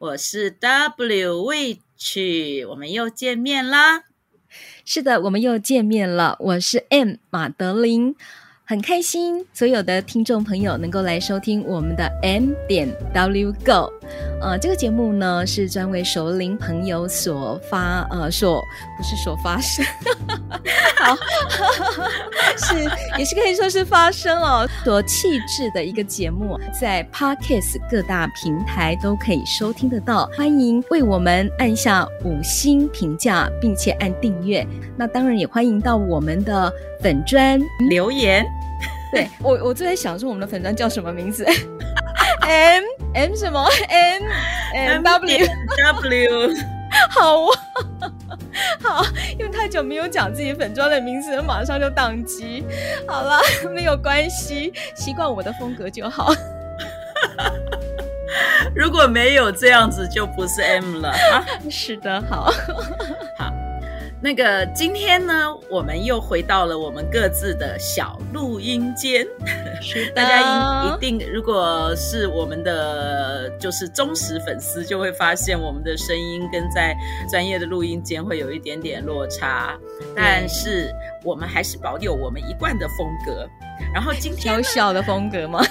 我是 W Witch，我们又见面啦。是的，我们又见面了。我是 M 马德琳。很开心，所有的听众朋友能够来收听我们的 M 点 W Go，呃，这个节目呢是专为熟龄朋友所发，呃，所不是所发生，好，是也是可以说是发生哦，多气质的一个节目，在 Podcast 各大平台都可以收听得到，欢迎为我们按下五星评价，并且按订阅。那当然也欢迎到我们的粉砖留言。对我，我正在想说我们的粉砖叫什么名字？M M 什么？M M W W 好啊，好，因为太久没有讲自己粉妆的名字，马上就宕机。好了，没有关系，习惯我的风格就好。如果没有这样子，就不是 M 了啊。是的，好，好。那个今天呢，我们又回到了我们各自的小录音间。大家一一定，如果是我们的就是忠实粉丝，就会发现我们的声音跟在专业的录音间会有一点点落差。但是我们还是保有我们一贯的风格。然后今天搞笑的风格吗？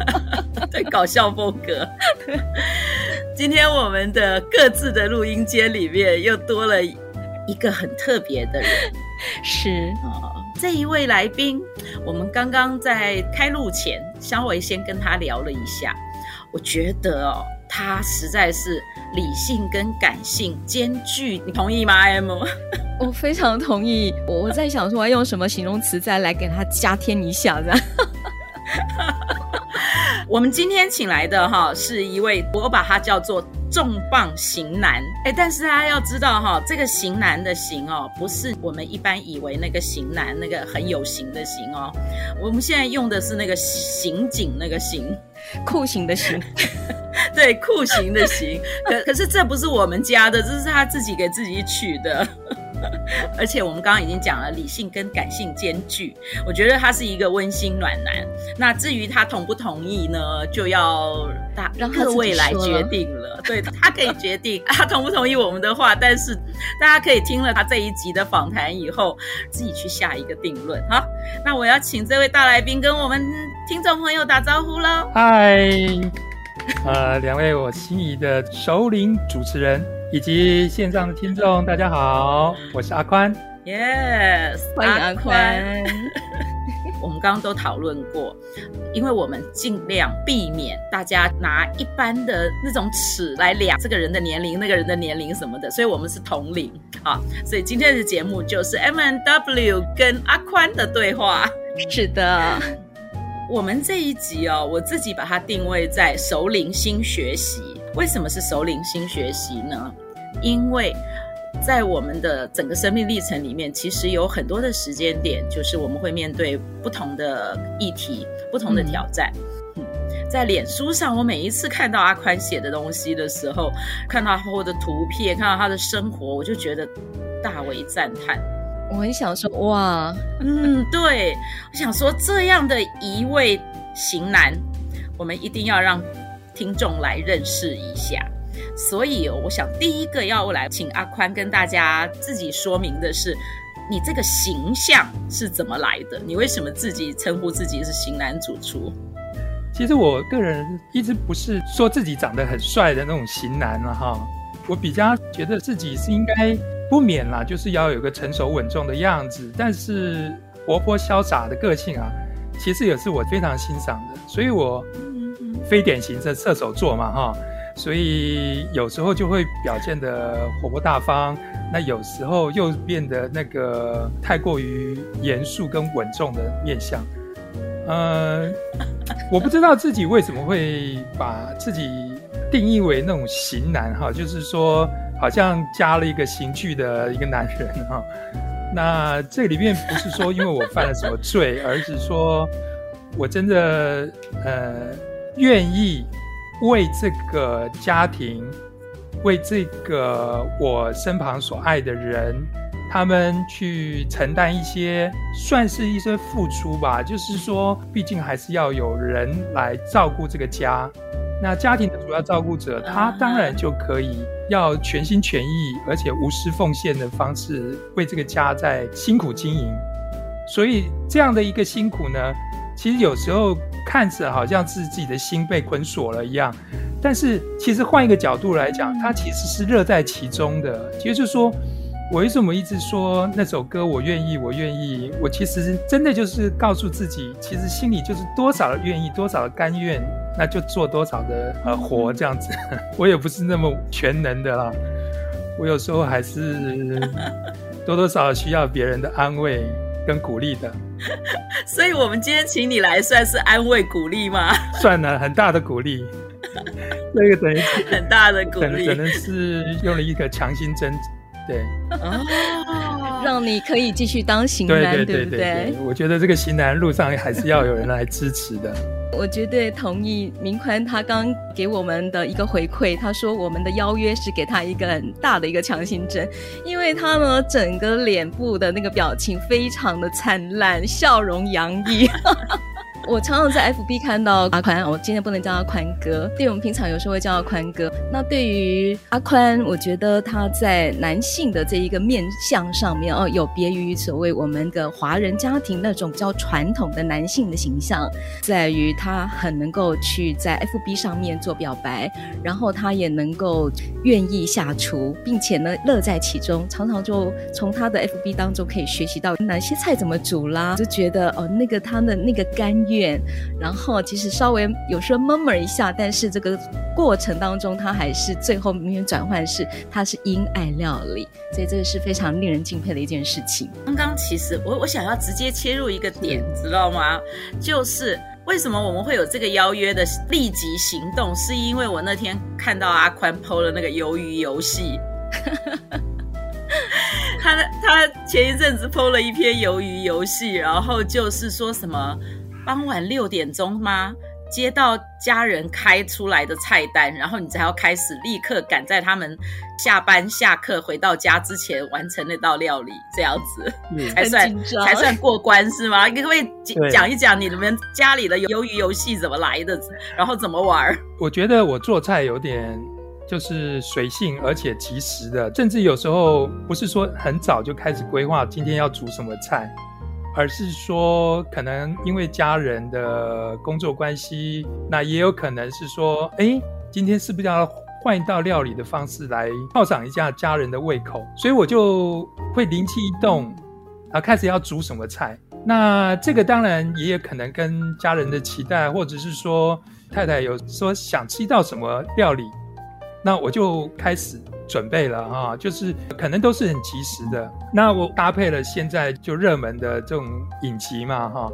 对，搞笑风格。今天我们的各自的录音间里面又多了。一个很特别的人 是啊，这一位来宾，我们刚刚在开录前稍微先跟他聊了一下，我觉得哦，他实在是理性跟感性兼具，你同意吗？M，我非常同意。我我在想说，我要用什么形容词再来给他加添一下，这样。我们今天请来的哈是一位，我把他叫做重磅型男，哎，但是大家要知道哈，这个型男的型哦，不是我们一般以为那个型男那个很有型的型哦，我们现在用的是那个刑警那个刑，酷刑的刑，对，酷刑的刑，可可是这不是我们家的，这是他自己给自己取的。而且我们刚刚已经讲了理性跟感性兼具，我觉得他是一个温馨暖男。那至于他同不同意呢，就要大让各位来决定了。了对，他可以决定 他同不同意我们的话，但是 大家可以听了他这一集的访谈以后，自己去下一个定论。好，那我要请这位大来宾跟我们听众朋友打招呼喽。嗨，呃，两位我心仪的首领主持人。以及线上的听众，大家好，我是阿宽。Yes，欢迎阿宽。我们刚刚都讨论过，因为我们尽量避免大家拿一般的那种尺来量这个人的年龄、那个人的年龄什么的，所以我们是同龄啊。所以今天的节目就是 M N W 跟阿宽的对话。是的，我们这一集哦，我自己把它定位在首领新学习。为什么是首领新学习呢？因为在我们的整个生命历程里面，其实有很多的时间点，就是我们会面对不同的议题、不同的挑战。嗯，在脸书上，我每一次看到阿宽写的东西的时候，看到他的图片，看到他的生活，我就觉得大为赞叹。我很想说，哇，嗯，对，我想说这样的一位型男，我们一定要让听众来认识一下。所以，我想第一个要来请阿宽跟大家自己说明的是，你这个形象是怎么来的？你为什么自己称呼自己是型男主厨？其实我个人一直不是说自己长得很帅的那种型男了哈，我比较觉得自己是应该不免啦，就是要有个成熟稳重的样子，但是活泼潇洒的个性啊，其实也是我非常欣赏的，所以我非典型的射手座嘛哈。所以有时候就会表现的活泼大方，那有时候又变得那个太过于严肃跟稳重的面相。嗯、呃，我不知道自己为什么会把自己定义为那种型男哈，就是说好像加了一个刑具的一个男人哈。那这里面不是说因为我犯了什么罪，而是说我真的呃愿意为这个家庭，为这个我身旁所爱的人。他们去承担一些，算是一些付出吧。就是说，毕竟还是要有人来照顾这个家。那家庭的主要照顾者，他当然就可以要全心全意，而且无私奉献的方式，为这个家在辛苦经营。所以，这样的一个辛苦呢，其实有时候看着好像是自己的心被捆锁了一样，但是其实换一个角度来讲，他其实是乐在其中的。也就是说。我为什么一直说那首歌？我愿意，我愿意。我其实真的就是告诉自己，其实心里就是多少的愿意，多少的甘愿，那就做多少的呃活这样子。我也不是那么全能的啦，我有时候还是 多多少少需要别人的安慰跟鼓励的。所以，我们今天请你来，算是安慰鼓励吗？算了，很大的鼓励。那个等于很大的鼓励，可能是用了一个强心针。对，哦，让你可以继续当型男，对，对，对，对，对不对？我觉得这个型男路上还是要有人来支持的。我绝对同意明宽他刚给我们的一个回馈，他说我们的邀约是给他一个很大的一个强心针，因为他呢整个脸部的那个表情非常的灿烂，笑容洋溢。我常常在 FB 看到阿宽，我今天不能叫他宽哥，对，我们平常有时候会叫他宽哥。那对于阿宽，我觉得他在男性的这一个面相上面哦，有别于所谓我们的华人家庭那种比较传统的男性的形象，在于他很能够去在 FB 上面做表白，然后他也能够愿意下厨，并且呢乐在其中，常常就从他的 FB 当中可以学习到哪些菜怎么煮啦，就觉得哦那个他的那个甘愿。然后其实稍微有时候 murmur 一下，但是这个过程当中，他还是最后明显转换是他是因爱料理，所以这个是非常令人敬佩的一件事情。刚刚其实我我想要直接切入一个点，知道吗？就是为什么我们会有这个邀约的立即行动，是因为我那天看到阿宽 PO 了那个鱿鱼游戏，他他前一阵子 PO 了一篇鱿鱼游戏，然后就是说什么。傍晚六点钟吗？接到家人开出来的菜单，然后你才要开始立刻赶在他们下班下课回到家之前完成那道料理，这样子、嗯、才算才算过关是吗？你可不可以讲一讲你们家里的鱿鱼游戏怎么来的，然后怎么玩？我觉得我做菜有点就是随性而且及时的，甚至有时候不是说很早就开始规划今天要煮什么菜。而是说，可能因为家人的工作关系，那也有可能是说，哎，今天是不是要换一道料理的方式来犒赏一下家人的胃口？所以我就会灵机一动，啊，开始要煮什么菜。那这个当然也有可能跟家人的期待，或者是说太太有说想吃一道什么料理，那我就开始。准备了哈，就是可能都是很及时的。那我搭配了现在就热门的这种影集嘛哈，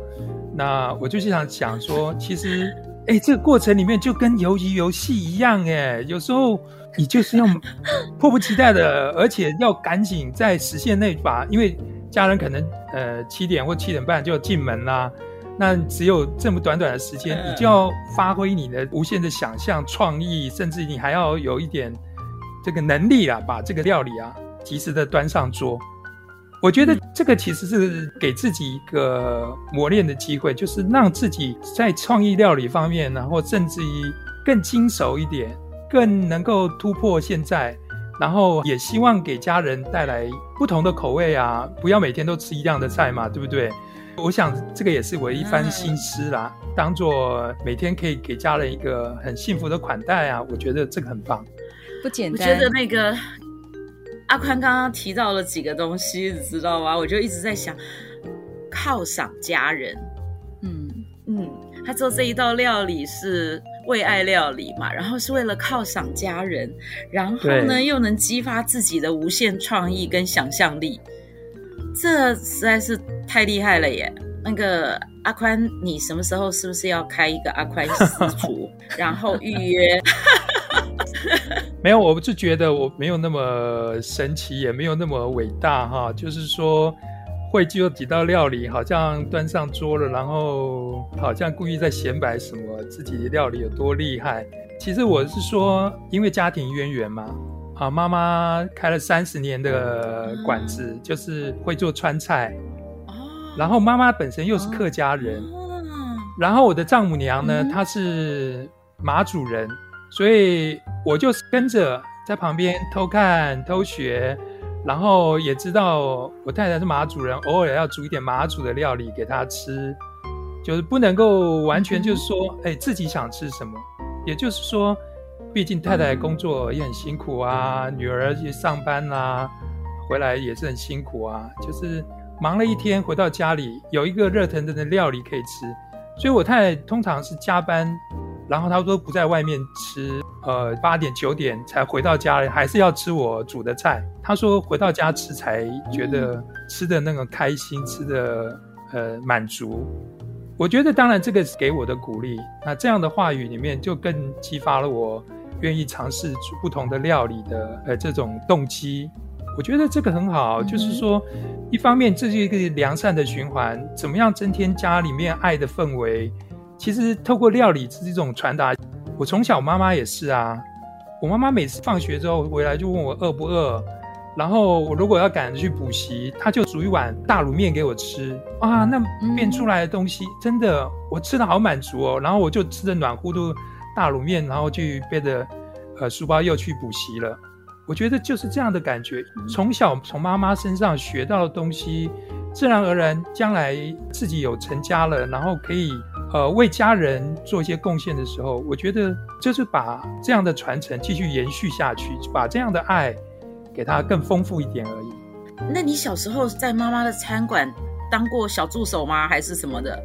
那我就想想说，其实哎，这个过程里面就跟鱿鱼游戏一样哎，有时候你就是要 迫不及待的，而且要赶紧在时限内把，因为家人可能呃七点或七点半就要进门啦，那只有这么短短的时间，你就要发挥你的无限的想象、创意，甚至你还要有一点。这个能力啊，把这个料理啊及时的端上桌，我觉得这个其实是给自己一个磨练的机会，就是让自己在创意料理方面，然后甚至于更精熟一点，更能够突破现在，然后也希望给家人带来不同的口味啊，不要每天都吃一样的菜嘛，对不对？我想这个也是我一番心思啦，当做每天可以给家人一个很幸福的款待啊，我觉得这个很棒。不简单。我觉得那个阿宽刚刚提到了几个东西，你知道吗？我就一直在想，犒赏家人。嗯嗯，他做这一道料理是为爱料理嘛，然后是为了犒赏家人，然后呢又能激发自己的无限创意跟想象力，这实在是太厉害了耶！那个阿宽，你什么时候是不是要开一个阿宽私厨，然后预约？没有，我就觉得我没有那么神奇，也没有那么伟大哈。就是说，会就几道料理，好像端上桌了，然后好像故意在显摆什么自己的料理有多厉害。其实我是说，因为家庭渊源嘛，啊，妈妈开了三十年的馆子，嗯、就是会做川菜。哦。然后妈妈本身又是客家人。哦。然后我的丈母娘呢，嗯、她是马祖人。所以我就跟着在旁边偷看偷学，然后也知道我太太是马祖人，偶尔要煮一点马祖的料理给她吃，就是不能够完全就是说，哎，自己想吃什么。也就是说，毕竟太太工作也很辛苦啊，女儿去上班啊，回来也是很辛苦啊，就是忙了一天回到家里有一个热腾腾的料理可以吃，所以我太太通常是加班。然后她都不在外面吃，呃，八点九点才回到家里，还是要吃我煮的菜。她说回到家吃才觉得吃的那个开心，吃的呃满足。我觉得当然这个是给我的鼓励。那这样的话语里面就更激发了我愿意尝试煮不同的料理的呃这种动机。我觉得这个很好，就是说一方面这是一个良善的循环，怎么样增添家里面爱的氛围。其实透过料理是一种传达。我从小妈妈也是啊，我妈妈每次放学之后回来就问我饿不饿，然后我如果要赶着去补习，她就煮一碗大卤面给我吃啊。那变出来的东西真的我吃的好满足哦。然后我就吃的暖乎乎大卤面，然后去背着呃书包又去补习了。我觉得就是这样的感觉，从小从妈妈身上学到的东西，自然而然将来自己有成家了，然后可以。呃，为家人做一些贡献的时候，我觉得就是把这样的传承继续延续下去，把这样的爱给他更丰富一点而已。那你小时候在妈妈的餐馆当过小助手吗？还是什么的？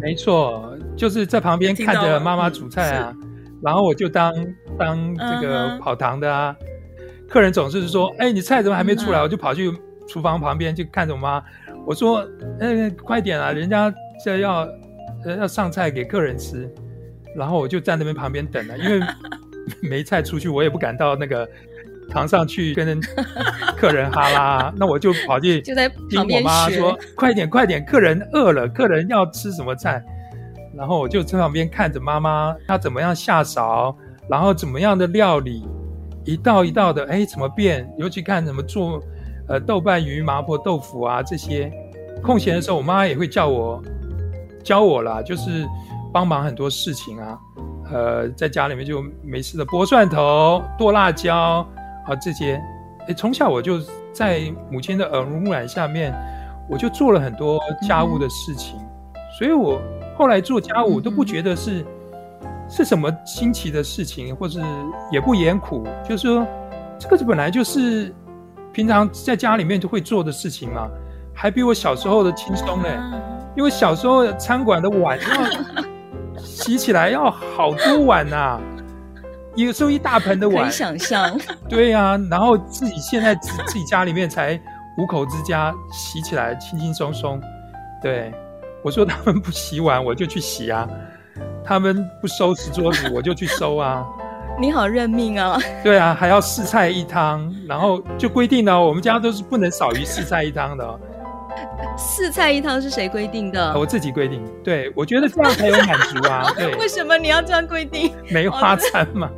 没错，就是在旁边看着妈妈煮菜啊，然后我就当当这个跑堂的啊。Uh. 客人总是说：“哎，你菜怎么还没出来？” uh. 我就跑去厨房旁边就看着我妈，我说：“哎，快点啊，人家这要。”要上菜给客人吃，然后我就站那边旁边等了，因为 没菜出去，我也不敢到那个堂上去跟 客人哈拉，那我就跑去就在听我妈说：“快点，快点，客人饿了，客人要吃什么菜？”然后我就在旁边看着妈妈她怎么样下勺，然后怎么样的料理，一道一道的，哎，怎么变？尤其看怎么做，呃，豆瓣鱼、麻婆豆腐啊这些。空闲的时候，我妈也会叫我。教我啦，就是帮忙很多事情啊，呃，在家里面就没事的剥蒜头、剁辣椒啊这些，诶，从小我就在母亲的耳濡目染下面，我就做了很多家务的事情，所以我后来做家务都不觉得是、嗯、是什么新奇的事情，或是也不厌苦，就是说这个本来就是平常在家里面就会做的事情嘛，还比我小时候的轻松嘞。嗯因为小时候餐馆的碗要洗起来要好多碗呐、啊，有时候一大盆的碗。可以想象。对呀、啊，然后自己现在自自己家里面才五口之家，洗起来轻轻松松。对，我说他们不洗碗，我就去洗啊；他们不收拾桌子，我就去收啊。你好认命啊！对啊，还要四菜一汤，然后就规定了，我们家都是不能少于四菜一汤的。四菜一汤是谁规定的？我自己规定。对，我觉得这样才有满足啊。对，为什么你要这样规定？梅花餐嘛。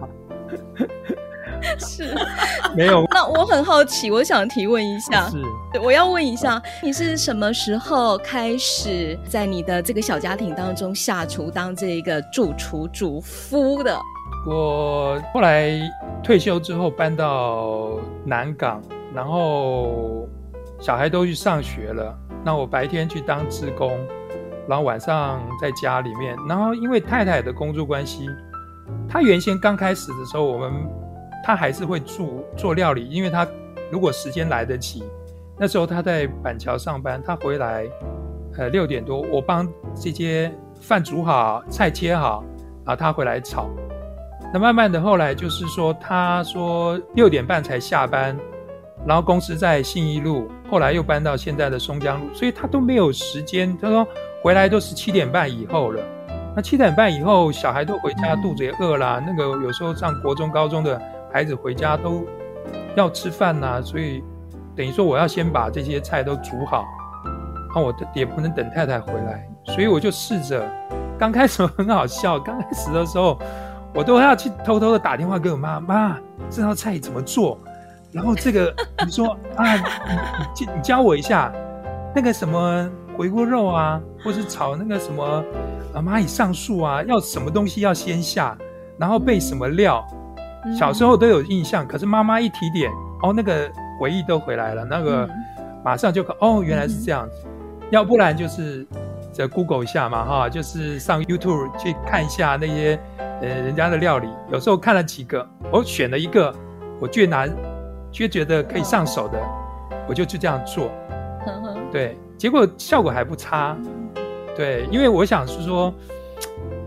是，没有。那我很好奇，我想提问一下。是，我要问一下，你是什么时候开始在你的这个小家庭当中下厨，当这个主厨主夫的？我后来退休之后搬到南港，然后。小孩都去上学了，那我白天去当职工，然后晚上在家里面。然后因为太太的工作关系，她原先刚开始的时候，我们他还是会做做料理，因为他如果时间来得及，那时候他在板桥上班，他回来，呃六点多，我帮这些饭煮好，菜切好，然后她回来炒。那慢慢的后来就是说，他说六点半才下班。然后公司在信义路，后来又搬到现在的松江路，所以他都没有时间。他说回来都是七点半以后了，那七点半以后，小孩都回家，肚子也饿啦。那个有时候上国中、高中的孩子回家都要吃饭呐、所以等于说我要先把这些菜都煮好，那我也不能等太太回来，所以我就试着。刚开始很好笑，刚开始的时候我都要去偷偷的打电话给我妈妈，这道菜怎么做？然后这个你说 啊，你你你教我一下，那个什么回锅肉啊，或是炒那个什么。啊，蚂蚁上树啊，要什么东西要先下，然后备什么料，小时候都有印象。可是妈妈一提点，哦，那个回忆都回来了，那个马上就哦，原来是这样子。要不然就是在 Google 一下嘛，哈，就是上 YouTube 去看一下那些呃人家的料理。有时候看了几个，我选了一个我最难，却觉得可以上手的，我就去这样做。对，结果效果还不差。对，因为我想是说，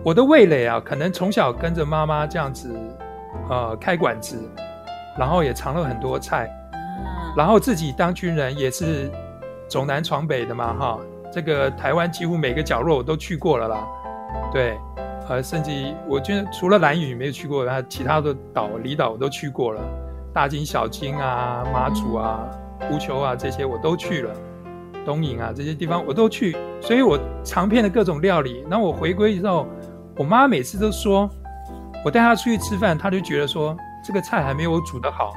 我的味蕾啊，可能从小跟着妈妈这样子，呃，开馆子，然后也尝了很多菜，然后自己当军人也是走南闯北的嘛，哈，这个台湾几乎每个角落我都去过了啦，对，呃，甚至我觉得除了兰屿没有去过，然后其他的岛离岛我都去过了，大金小金啊、马祖啊、乌丘啊这些我都去了。东营啊，这些地方我都去，所以我尝遍了各种料理。那我回归之后，我妈每次都说，我带他出去吃饭，他就觉得说这个菜还没有我煮的好。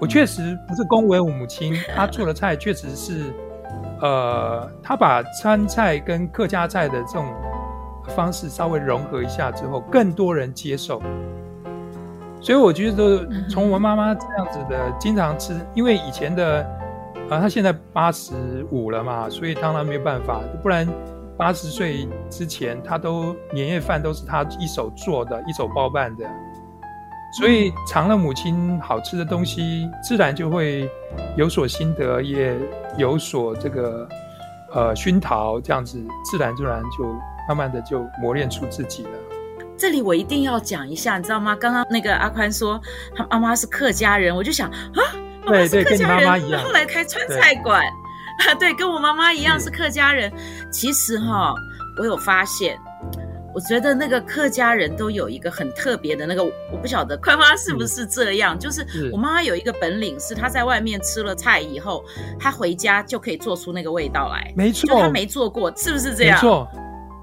我确实不是恭维我母亲，她做的菜确实是，呃，她把川菜跟客家菜的这种方式稍微融合一下之后，更多人接受。所以我觉得从我妈妈这样子的经常吃，因为以前的。啊，她现在八十五了嘛，所以当然没有办法，不然八十岁之前，他都年夜饭都是他一手做的，一手包办的，所以尝了母亲好吃的东西，自然就会有所心得，也有所这个呃熏陶，这样子自然自然就慢慢的就磨练出自己了。这里我一定要讲一下，你知道吗？刚刚那个阿宽说他妈妈是客家人，我就想啊。对对，跟你妈妈一样。后来开川菜馆，对，对，跟我妈妈一样是客家人。其实哈，我有发现，我觉得那个客家人都有一个很特别的那个，我不晓得宽妈是不是这样。就是我妈妈有一个本领，是她在外面吃了菜以后，她回家就可以做出那个味道来。没错，就她没做过，是不是这样？没错，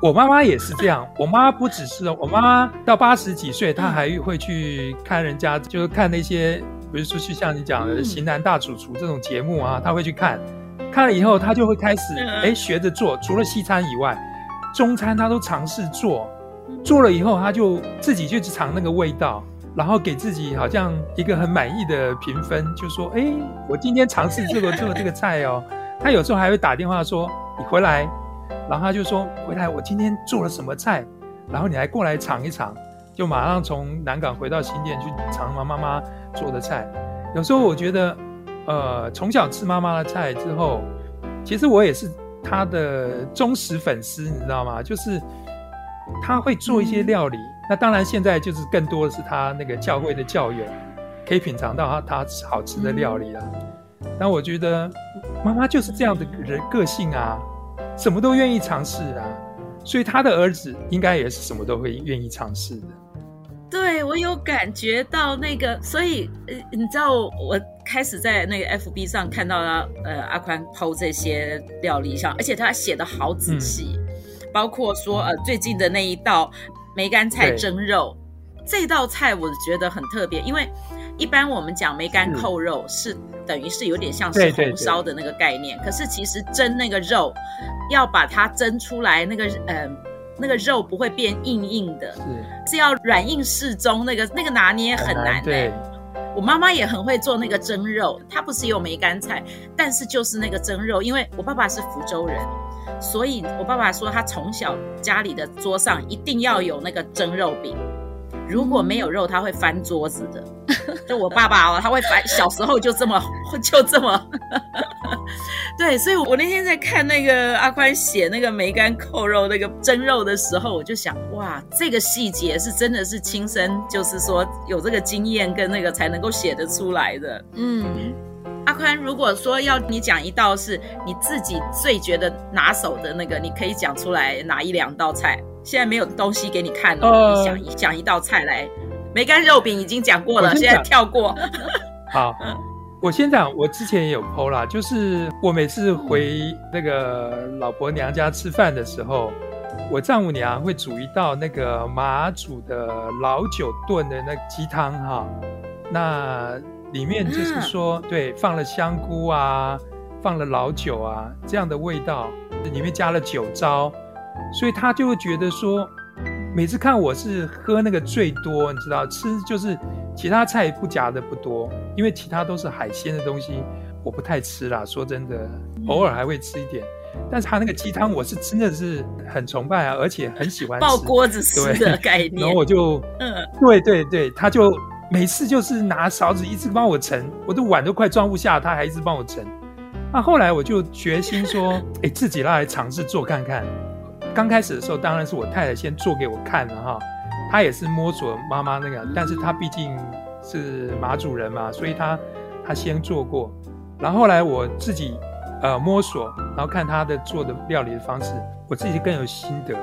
我妈妈也是这样。我妈妈不只是，我妈妈到八十几岁，她还会去看人家，就是看那些。比如说，去像你讲的《型男大主厨》这种节目啊，她会去看，看了以后，他就会开始哎学着做。除了西餐以外，中餐他都尝试做。做了以后，他就自己就去尝那个味道，然后给自己好像一个很满意的评分，就说：“哎，我今天尝试这个 做这个菜哦。”他有时候还会打电话说：“你回来。”然后他就说：“回来，我今天做了什么菜？然后你还过来尝一尝。”就马上从南港回到新店去尝妈妈妈。做的菜，有时候我觉得，呃，从小吃妈妈的菜之后，其实我也是她的忠实粉丝，你知道吗？就是他会做一些料理，那当然现在就是更多的是他那个教会的教友可以品尝到他他好吃的料理了。但我觉得妈妈就是这样的人个性啊，什么都愿意尝试啊，所以他的儿子应该也是什么都会愿意尝试的。对，我有感觉到那个，所以呃，你知道，我开始在那个 FB 上看到他呃阿宽 PO 这些料理上，而且他写的好仔细，嗯、包括说呃最近的那一道梅干菜蒸肉，对。这道菜我觉得很特别，因为一般我们讲梅干扣肉是，是等于是有点像是红烧的那个概念，对。对对，可是其实蒸那个肉要把它蒸出来那个呃。那个肉不会变硬硬的，是。是要软硬适中，那个那个拿捏很难。对，我妈妈也很会做那个蒸肉，她不是有梅干菜，但是就是那个蒸肉，因为我爸爸是福州人，所以我爸爸说他从小家里的桌上一定要有那个蒸肉饼。如果没有肉，他会翻桌子的。就我爸爸哦，他会翻。小时候就这么，就这么。对，所以我那天在看那个阿宽写那个梅干扣肉那个蒸肉的时候，我就想，哇，这个细节是真的是亲身，就是说有这个经验跟那个才能够写得出来的。嗯，阿宽，如果说要你讲一道是你自己最觉得拿手的那个，你可以讲出来哪一两道菜？现在没有东西给你看了，呃、你想讲一道菜来。梅干肉饼已经讲过了，现在跳过。好，我先讲，我之前也有 PO 啦，就是我每次回那个老婆娘家吃饭的时候，我丈母娘会煮一道那个马祖的老酒炖的那鸡汤哈，那里面就是说，对，放了香菇啊，放了老酒啊，这样的味道，里面加了酒糟，所以他就会觉得说。每次看我是喝那个最多，你知道，吃就是其他菜不夹的不多，因为其他都是海鲜的东西，我不太吃啦。说真的，偶尔还会吃一点。但是他那个鸡汤，我是真的是很崇拜啊，而且很喜欢吃。爆锅子吃的概念。然后我就，嗯，对对对，他就每次就是拿勺子一直帮我盛，我的碗都快装不下，他还一直帮我盛。那后来我就决心说，哎，自己来尝试做看看。刚开始的时候，当然是我太太先做给我看了哈，她也是摸索妈妈那个，但是他毕竟是马主人嘛，所以他他先做过，然后后来我自己呃摸索，然后看他的做的料理的方式，我自己更有心得，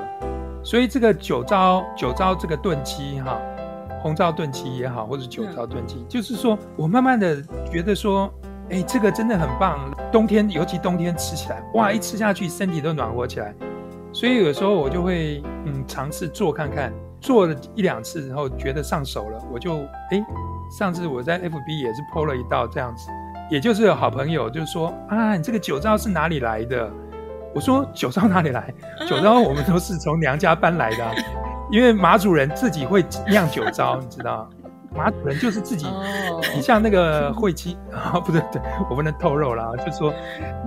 所以这个酒糟酒糟这个炖鸡哈，红糟炖鸡也好，或者酒糟炖鸡，就是说我慢慢的觉得说，哎，这个真的很棒，冬天尤其冬天吃起来，哇，一吃下去身体都暖和起来。所以有时候我就会嗯尝试做看看，做了一两次，然后觉得上手了，我就哎，上次我在 FB 也是 PO 了一道这样子，也就是有好朋友就说啊，你这个酒糟是哪里来的？我说酒糟哪里来？酒糟我们都是从娘家搬来的，因为马主人自己会酿酒糟，你知道，马主人就是自己，你像那个慧妻啊，不对对，我不能透露了啊，就说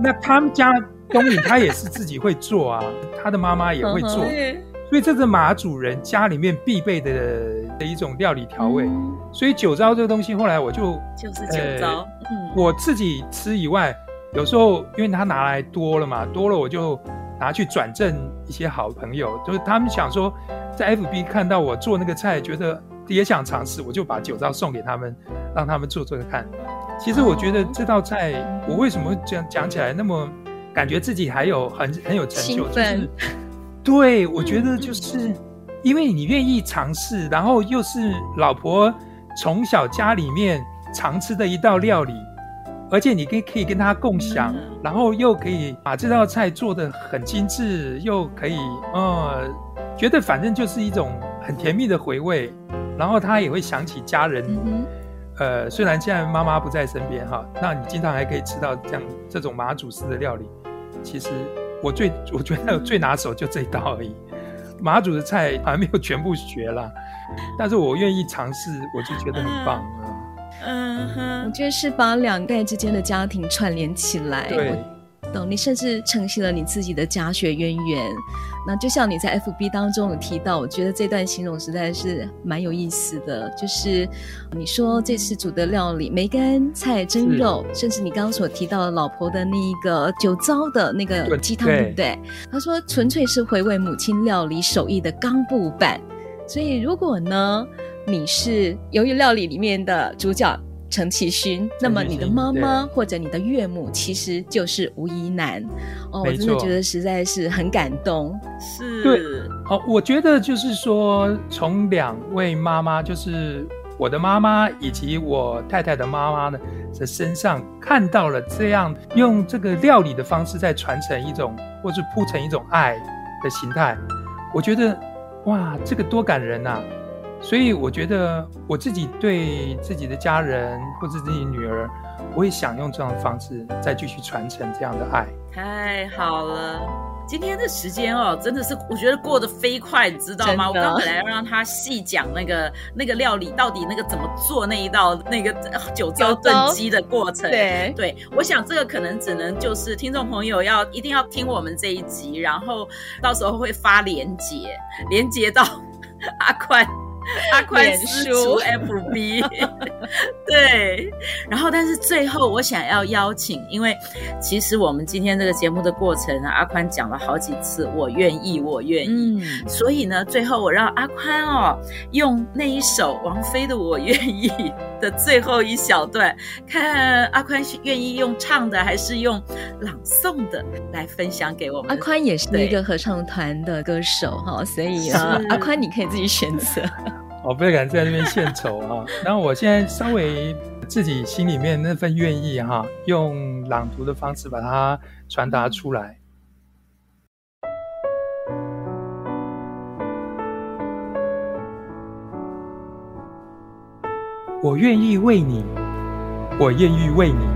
那他们家。东西他也是自己会做啊，他的妈妈也会做，所以这是马主人家里面必备的的一种料理调味。所以酒糟这个东西，后来我就就是酒糟，嗯，我自己吃以外，有时候因为他拿来多了嘛，多了我就拿去转赠一些好朋友，就是他们想说在 FB 看到我做那个菜，觉得也想尝试，我就把酒糟送给他们，让他们做做看。其实我觉得这道菜，我为什么这样讲起来那么。感觉自己还有很很有成就，就是对，我觉得就是因为你愿意尝试，然后又是老婆从小家里面常吃的一道料理，而且你可以可以跟他共享，然后又可以把这道菜做的很精致，又可以呃，觉得反正就是一种很甜蜜的回味，然后他也会想起家人。呃，虽然现在妈妈不在身边哈，那你经常还可以吃到这样这种马祖式的料理。其实我最我觉得最拿手就这一道而已，马祖的菜还没有全部学啦，但是我愿意尝试，我就觉得很棒啊。嗯哼，我觉得是把两代之间的家庭串联起来。对。懂，你甚至承袭了你自己的家学渊源。那就像你在 FB 当中有提到，我觉得这段形容实在是蛮有意思的。就是你说这次煮的料理梅干菜蒸肉，甚至你刚刚所提到的老婆的那一个酒糟的那个鸡汤，对不对？他说纯粹是回味母亲料理手艺的刚布版。所以如果呢，你是由于料理里面的主角。陈其勋，那么你的妈妈或者你的岳母其实就是吴怡南哦，我真的觉得实在是很感动。是，对，好，我觉得就是说，从两位妈妈，就是我的妈妈以及我太太的妈妈呢的身上，看到了这样用这个料理的方式在传承一种，或是铺成一种爱的形态。我觉得，哇，这个多感人呐、啊！所以我觉得我自己对自己的家人或者自己女儿，我也想用这样的方式再继续传承这样的爱。太好了，今天的时间哦，真的是我觉得过得飞快，你知道吗？我刚本来要让他细讲那个那个料理到底那个怎么做那一道那个酒糟炖鸡的过程。对对，我想这个可能只能就是听众朋友要一定要听我们这一集，然后到时候会发连结，连接到 阿宽。阿宽私厨 FB，对，然后但是最后我想要邀请，因为其实我们今天这个节目的过程啊，阿宽讲了好几次，我愿意，我愿意，嗯，所以呢，最后我让阿宽哦用那一首王菲的《我愿意》的最后一小段，看阿宽愿意用唱的还是用朗诵的来分享给我们。阿宽也是一个合唱团的歌手哈，所以啊，阿宽你可以自己选择。我 不敢在那边献丑啊。然后我现在稍微自己心里面那份愿意哈，用朗读的方式把它传达出来。我愿意为你，我愿意为你，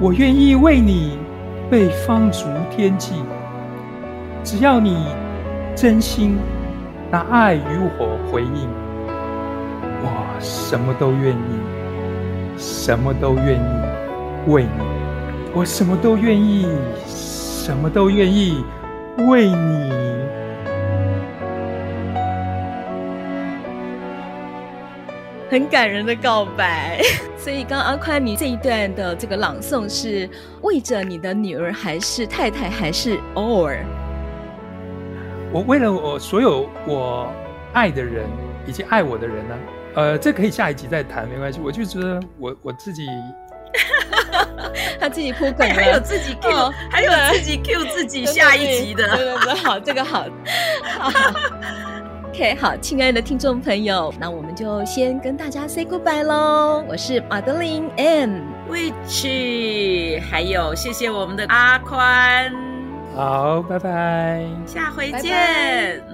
我愿意为你被放逐天际。只要你真心拿爱与我回应，我什么都愿意，什么都愿意为你，我什么都愿意，什么都愿意为你。很感人的告白，所以刚刚阿宽，你这一段的这个朗诵是为着你的女儿，还是太太，还是偶尔我为了我所有我爱的人以及爱我的人呢？呃，这可以下一集再谈，没关系。我就觉得我我自己，他自己铺梗了，还有自己 Q，、哦、还有自己 Q 自己下一集的，对对对，好，这个好。好 OK，好，亲爱的听众朋友，那我们就先跟大家 say goodbye 喽。我是马德琳 M，Witch，还有谢谢我们的阿宽，好，拜拜，下回见。拜拜。